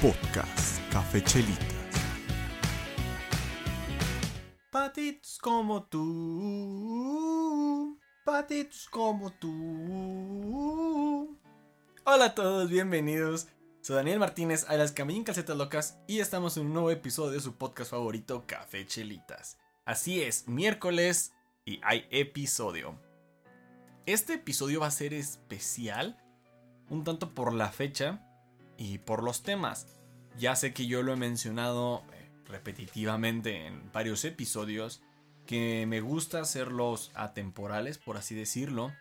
Podcast Café Chelitas. Patitos como tú. Patitos como tú. Hola a todos, bienvenidos. Soy Daniel Martínez a las Camillín Calcetas Locas y estamos en un nuevo episodio de su podcast favorito, Café Chelitas. Así es, miércoles y hay episodio. Este episodio va a ser especial, un tanto por la fecha y por los temas. Ya sé que yo lo he mencionado eh, repetitivamente en varios episodios, que me gusta hacerlos atemporales, por así decirlo.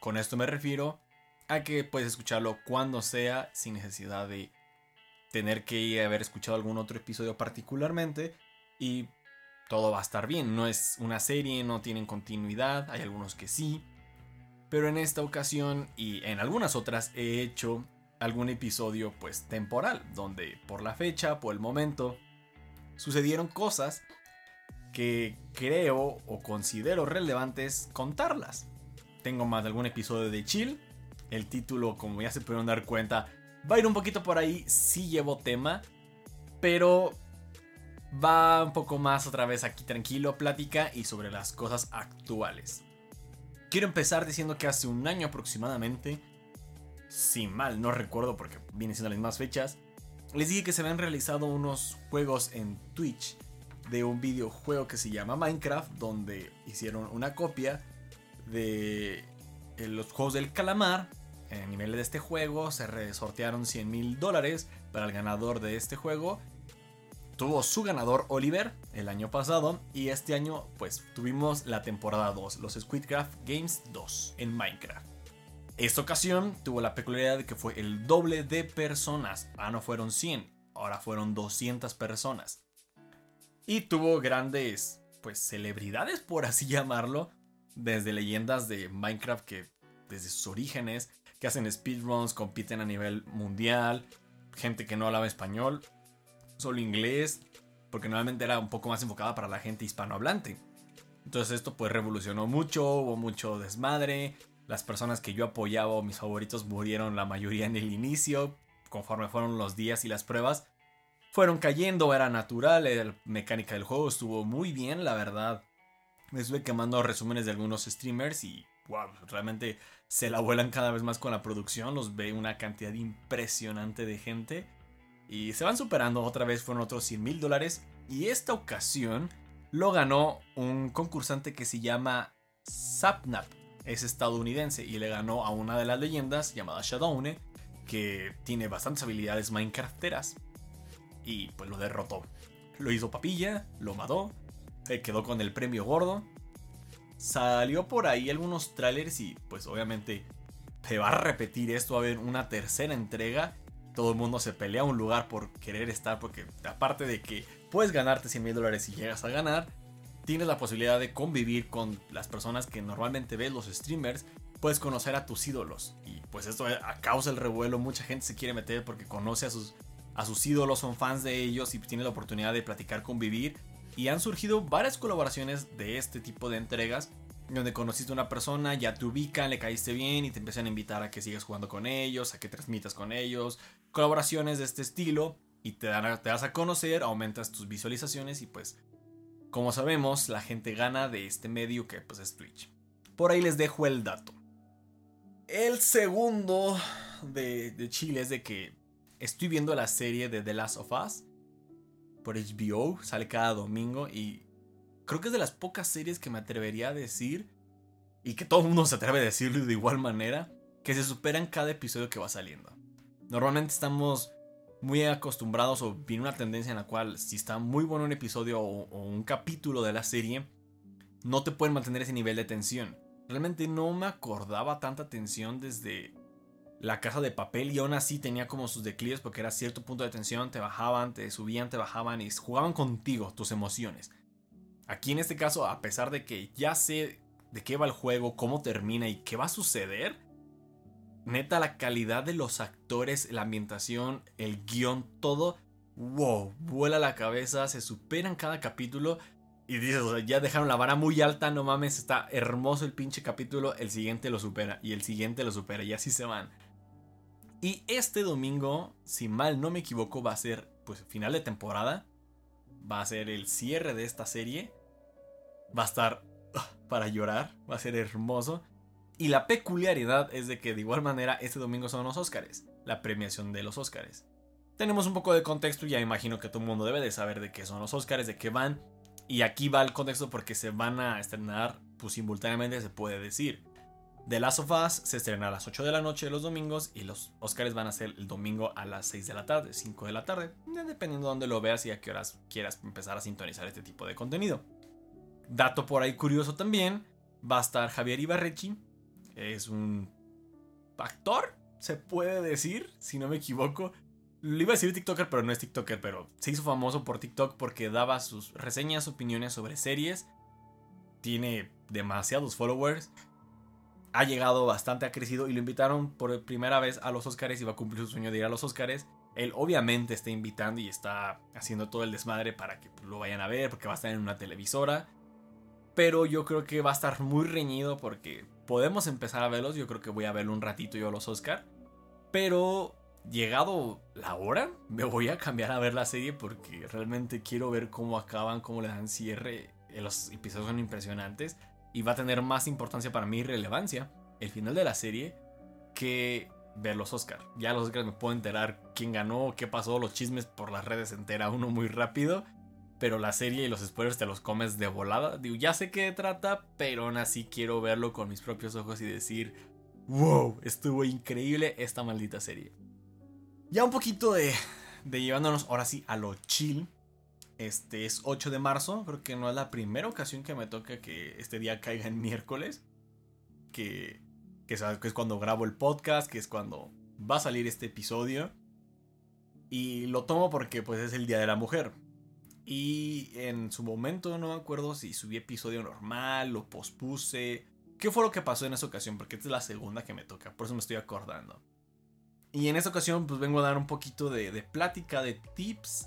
Con esto me refiero a que puedes escucharlo cuando sea, sin necesidad de tener que haber escuchado algún otro episodio particularmente. Y todo va a estar bien. No es una serie, no tienen continuidad, hay algunos que sí. Pero en esta ocasión y en algunas otras he hecho algún episodio pues temporal, donde por la fecha, por el momento, sucedieron cosas que creo o considero relevantes contarlas. Tengo más de algún episodio de Chill. El título, como ya se pudieron dar cuenta, va a ir un poquito por ahí. Sí llevo tema, pero va un poco más otra vez aquí tranquilo, plática y sobre las cosas actuales. Quiero empezar diciendo que hace un año aproximadamente si mal no recuerdo porque vienen siendo las mismas fechas, les dije que se habían realizado unos juegos en Twitch de un videojuego que se llama Minecraft, donde hicieron una copia de eh, los juegos del calamar. En nivel de este juego se resortearon 100 mil dólares para el ganador de este juego. Tuvo su ganador Oliver el año pasado y este año pues tuvimos la temporada 2, los Squidcraft Games 2 en Minecraft. Esta ocasión tuvo la peculiaridad de que fue el doble de personas. Ah, no fueron 100, ahora fueron 200 personas. Y tuvo grandes, pues, celebridades, por así llamarlo, desde leyendas de Minecraft que desde sus orígenes, que hacen speedruns, compiten a nivel mundial, gente que no hablaba español, solo inglés, porque normalmente era un poco más enfocada para la gente hispanohablante. Entonces esto pues revolucionó mucho, hubo mucho desmadre, las personas que yo apoyaba o mis favoritos murieron la mayoría en el inicio, conforme fueron los días y las pruebas. Fueron cayendo, era natural, la mecánica del juego estuvo muy bien, la verdad. Me estuve quemando resúmenes de algunos streamers y wow, realmente se la vuelan cada vez más con la producción, los ve una cantidad impresionante de gente y se van superando, otra vez fueron otros 100 mil dólares y esta ocasión lo ganó un concursante que se llama Sapnap es estadounidense y le ganó a una de las leyendas llamada Shadowne, que tiene bastantes habilidades Minecrafteras. Y pues lo derrotó. Lo hizo papilla, lo mató, se quedó con el premio gordo. Salió por ahí algunos trailers y pues obviamente se va a repetir esto, va a haber una tercera entrega. Todo el mundo se pelea un lugar por querer estar porque aparte de que puedes ganarte 100 mil dólares si llegas a ganar, tienes la posibilidad de convivir con las personas que normalmente ves, los streamers, puedes conocer a tus ídolos. Y pues esto causa del revuelo, mucha gente se quiere meter porque conoce a sus, a sus ídolos, son fans de ellos y tiene la oportunidad de platicar, convivir. Y han surgido varias colaboraciones de este tipo de entregas donde conociste a una persona, ya te ubican, le caíste bien y te empiezan a invitar a que sigas jugando con ellos, a que transmitas con ellos, colaboraciones de este estilo y te, dan, te das a conocer, aumentas tus visualizaciones y pues como sabemos, la gente gana de este medio que pues es Twitch. Por ahí les dejo el dato. El segundo de, Chile es de que estoy viendo la serie de The Last of Us por HBO, sale cada domingo y creo que es de las pocas series que me atrevería a decir y que todo el mundo se atreve a decirlo de igual manera, que se superan cada episodio que va saliendo. Normalmente estamos muy acostumbrados o viene una tendencia en la cual si está muy bueno un episodio o, un capítulo de la serie, no te pueden mantener ese nivel de tensión. Realmente no me acordaba tanta tensión desde la casa de papel y aún así tenía como sus declives porque era cierto punto de tensión, te bajaban, te subían, te bajaban y jugaban contigo tus emociones. Aquí en este caso, a pesar de que ya sé de qué va el juego, cómo termina y qué va a suceder, neta, la calidad de los actores, la ambientación, el guion, todo, wow, vuela la cabeza, se superan cada capítulo. Y dices, ya dejaron la vara muy alta, no mames, está hermoso el pinche capítulo, el siguiente lo supera, y el siguiente lo supera, y así se van. Y este domingo, si mal no me equivoco, va a ser pues final de temporada. Va a ser el cierre de esta serie. Va a estar ah, para llorar, va a ser hermoso. Y la peculiaridad es de que de igual manera este domingo son los Oscars, la premiación de los Oscars. Tenemos un poco de contexto, ya imagino que todo el mundo debe de saber de qué son los Oscars, de qué van. Y aquí va el contexto porque se van a estrenar, pues simultáneamente se puede decir. The Last of Us se estrena a las 8 de la noche los domingos y los Oscars van a ser el domingo a las 6 de la tarde, 5 de la tarde, dependiendo de dónde lo veas y a qué horas quieras empezar a sintonizar este tipo de contenido. Dato por ahí curioso también, va a estar Javier Ibarrechi, es un actor, se puede decir, si no me equivoco. Le iba a decir TikToker, pero no es TikToker, pero se hizo famoso por TikTok porque daba sus reseñas, opiniones sobre series. Tiene demasiados followers ha llegado bastante, ha crecido y lo invitaron por primera vez a los Oscars y va a cumplir su sueño de ir a los Oscars. Él obviamente está invitando y está haciendo todo el desmadre para que lo vayan a ver porque va a estar en una televisora. Pero yo creo que va a estar muy reñido porque podemos empezar a verlos. Yo creo que voy a verlo un ratito yo a los Oscars. Pero llegado la hora, me voy a cambiar a ver la serie porque realmente quiero ver cómo acaban, cómo le dan cierre. Los episodios son impresionantes y va a tener más importancia para mí relevancia el final de la serie que ver los Oscars. Ya los Oscars me puedo enterar quién ganó, qué pasó, los chismes por las redes se entera uno muy rápido. Pero la serie y los spoilers te los comes de volada. Digo, ya sé qué trata, pero aún así quiero verlo con mis propios ojos y decir, wow, estuvo increíble esta maldita serie. Ya un poquito de, de llevándonos ahora sí a lo chill. Este es 8 de marzo, creo que no es la primera ocasión que me toca que este día caiga en miércoles. Que, que, es cuando grabo el podcast, que es cuando va a salir este episodio. Y lo tomo porque pues es el Día de la Mujer. Y en su momento no me acuerdo si subí episodio normal, lo pospuse. ¿Qué fue lo que pasó en esa ocasión? Porque esta es la segunda que me toca, por eso me estoy acordando. Y en esta ocasión pues vengo a dar un poquito de, de plática, de tips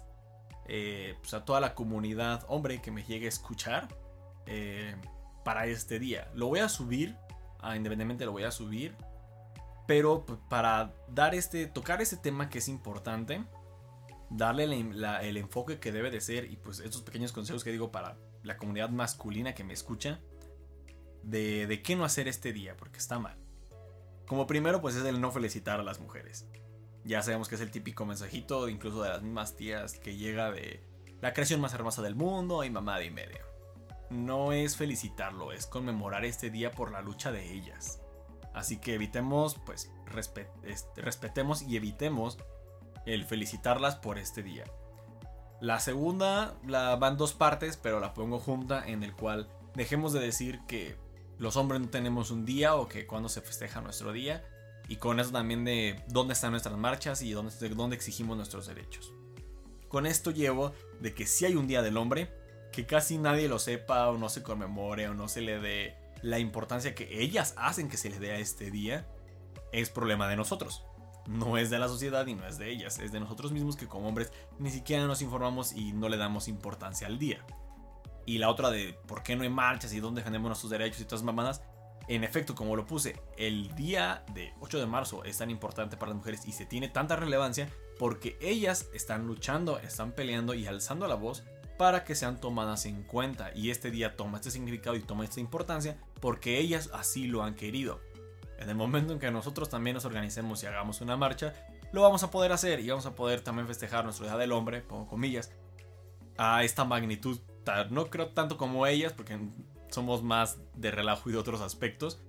eh, pues a toda la comunidad hombre que me llegue a escuchar eh, para este día. Lo voy a subir, ah, independientemente lo voy a subir, pero pues, para dar este, tocar este tema que es importante, darle el enfoque que debe de ser y pues estos pequeños consejos que digo para la comunidad masculina que me escucha, de, de qué no hacer este día, porque está mal. Como primero, pues es el no felicitar a las mujeres. Ya sabemos que es el típico mensajito, incluso de las mismas tías, que llega de la creación más hermosa del mundo y mamá y media. No es felicitarlo, es conmemorar este día por la lucha de ellas. Así que evitemos, pues, este, respetemos y evitemos el felicitarlas por este día. La segunda la van dos partes, pero la pongo junta en el cual dejemos de decir que los hombres no tenemos un día o que cuando se festeja nuestro día, y con eso también de dónde están nuestras marchas y dónde, de dónde exigimos nuestros derechos. Con esto llevo de que si hay un Día del Hombre, que casi nadie lo sepa o no se conmemore o no se le dé la importancia que ellas hacen que se le dé a este día, es problema de nosotros. No es de la sociedad y no es de ellas, es de nosotros mismos que como hombres ni siquiera nos informamos y no le damos importancia al día. Y la otra de por qué no hay marchas y dónde defendemos nuestros derechos y todas mamadas, en efecto, como lo puse, el día de 8 de marzo es tan importante para las mujeres y se tiene tanta relevancia porque ellas están luchando, están peleando y alzando la voz para que sean tomadas en cuenta. Y este día toma este significado y toma esta importancia porque ellas así lo han querido. En el momento en que nosotros también nos organicemos y hagamos una marcha, lo vamos a poder hacer y vamos a poder también festejar nuestro Día del Hombre, pongo comillas, a esta magnitud. No creo tanto como ellas, porque somos más de relajo y de otros aspectos.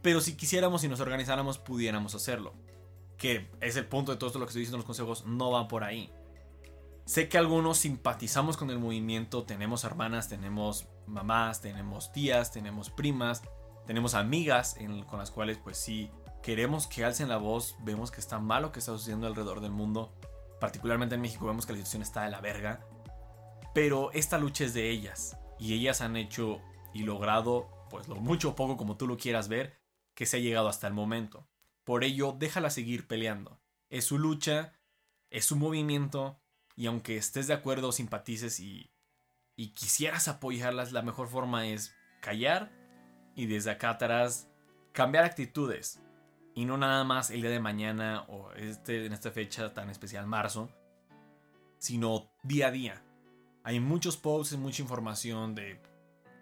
Pero si quisiéramos y nos organizáramos, pudiéramos hacerlo. Que es el punto de todo esto lo que estoy diciendo en los consejos, no va por ahí. Sé que algunos simpatizamos con el movimiento, tenemos hermanas, tenemos mamás, tenemos tías, tenemos primas, tenemos amigas con las cuales pues sí queremos que alcen la voz, vemos que está mal lo que está sucediendo alrededor del mundo, particularmente en México vemos que la situación está de la verga, pero esta lucha es de ellas y ellas han hecho y logrado, pues lo mucho o poco como tú lo quieras ver, que se ha llegado hasta el momento. Por ello, déjala seguir peleando. Es su lucha, es su movimiento, y aunque estés de acuerdo simpatices y, y quisieras apoyarlas, la mejor forma es callar y desde acá atrás cambiar actitudes. Y no nada más el día de mañana o este, en esta fecha tan especial, marzo, sino día a día. Hay muchos posts, mucha información de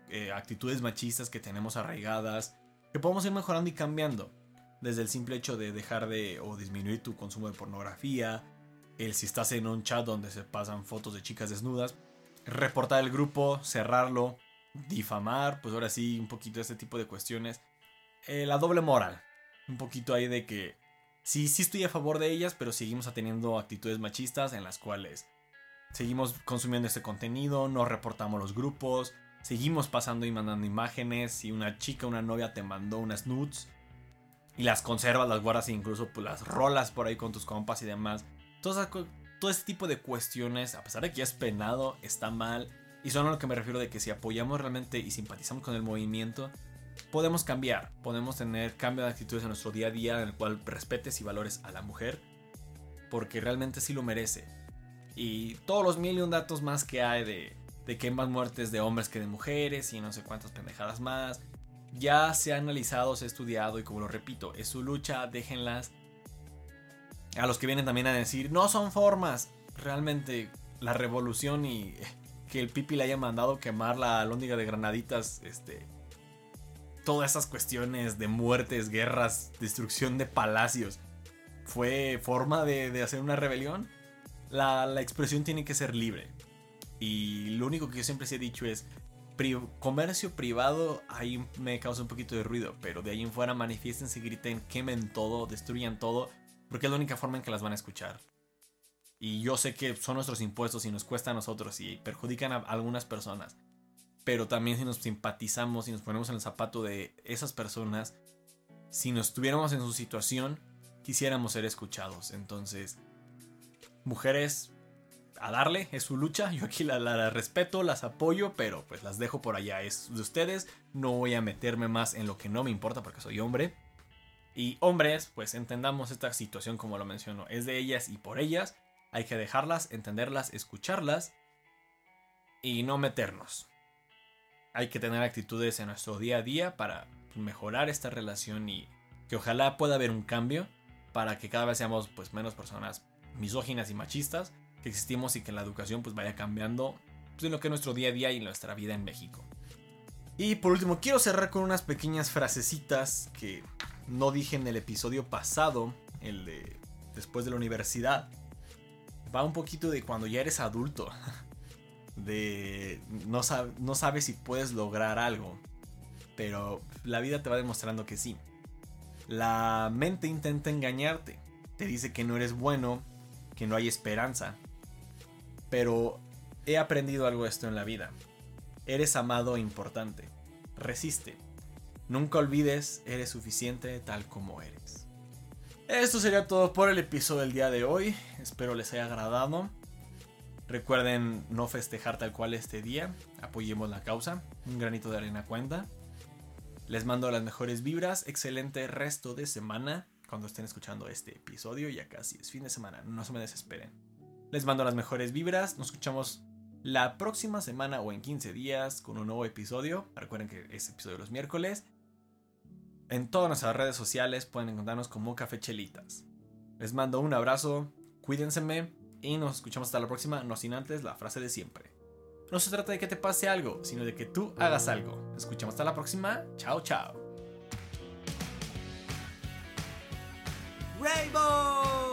eh, actitudes machistas que tenemos arraigadas, que podemos ir mejorando y cambiando. Desde el simple hecho de dejar de o disminuir tu consumo de pornografía, el si estás en un chat donde se pasan fotos de chicas desnudas, reportar el grupo, cerrarlo, difamar, pues ahora sí, un poquito este tipo de cuestiones. Eh, la doble moral, un poquito ahí de que sí, sí estoy a favor de ellas, pero seguimos teniendo actitudes machistas en las cuales seguimos consumiendo este contenido, no reportamos los grupos, seguimos pasando y mandando imágenes. Si una chica, una novia te mandó unas nudes y las conservas, las guardas e incluso pues, las rolas por ahí con tus compas y demás. Todo, todo este tipo de cuestiones, a pesar de que ya es penado, está mal. Y son a lo que me refiero de que si apoyamos realmente y simpatizamos con el movimiento, podemos cambiar, podemos tener cambio de actitudes en nuestro día a día en el cual respetes y valores a la mujer, porque realmente sí lo merece. Y todos los mil y un datos más que hay de, de que hay más muertes de hombres que de mujeres y no sé cuántas pendejadas más. Ya se ha analizado, se ha estudiado y como lo repito, es su lucha, déjenlas. A los que vienen también a decir, no son formas. Realmente la revolución y que el Pipi le haya mandado quemar la lóndiga de granaditas, este... Todas esas cuestiones de muertes, guerras, destrucción de palacios. ¿Fue forma de, hacer una rebelión? La, la expresión tiene que ser libre y lo único que yo siempre se he dicho es, comercio privado ahí me causa un poquito de ruido, pero de ahí en fuera manifiestense, griten, quemen todo, destruyan todo, porque es la única forma en que las van a escuchar. Y yo sé que son nuestros impuestos y nos cuesta a nosotros y perjudican a algunas personas. Pero también si nos simpatizamos y nos ponemos en el zapato de esas personas, si nos estuviéramos en su situación, quisiéramos ser escuchados. Entonces, mujeres, a darle, es su lucha. Yo aquí la, respeto, las apoyo, pero pues las dejo por allá. Es de ustedes. No voy a meterme más en lo que no me importa porque soy hombre. Y hombres, pues entendamos esta situación como lo menciono. Es de ellas y por ellas. Hay que dejarlas, entenderlas, escucharlas y no meternos. Hay que tener actitudes en nuestro día a día para mejorar esta relación y que ojalá pueda haber un cambio para que cada vez seamos pues menos personas misóginas y machistas que existimos y que la educación pues vaya cambiando pues, en lo que es nuestro día a día y nuestra vida en México. Y por último, quiero cerrar con unas pequeñas frasecitas que no dije en el episodio pasado, el de después de la universidad. Va un poquito de cuando ya eres adulto. De no, no sabes si puedes lograr algo. Pero la vida te va demostrando que sí. La mente intenta engañarte. Te dice que no eres bueno, que no hay esperanza, pero he aprendido algo esto en la vida. Eres amado e importante. Resiste. Nunca olvides, eres suficiente tal como eres. Esto sería todo por el episodio del día de hoy. Espero les haya agradado. Recuerden no festejar tal cual este día. Apoyemos la causa. Un granito de arena cuenta. Les mando las mejores vibras. Excelente resto de semana cuando estén escuchando este episodio. Ya casi es fin de semana. No se me desesperen. Les mando las mejores vibras. Nos escuchamos la próxima semana o en 15 días con un nuevo episodio. Recuerden que es episodio los miércoles. En todas nuestras redes sociales pueden encontrarnos como Café Chelitas. Les mando un abrazo, cuídense y nos escuchamos hasta la próxima, no sin antes la frase de siempre. No se trata de que te pase algo, sino de que tú hagas algo. Nos escuchamos hasta la próxima. Chao, chao. Rainbow!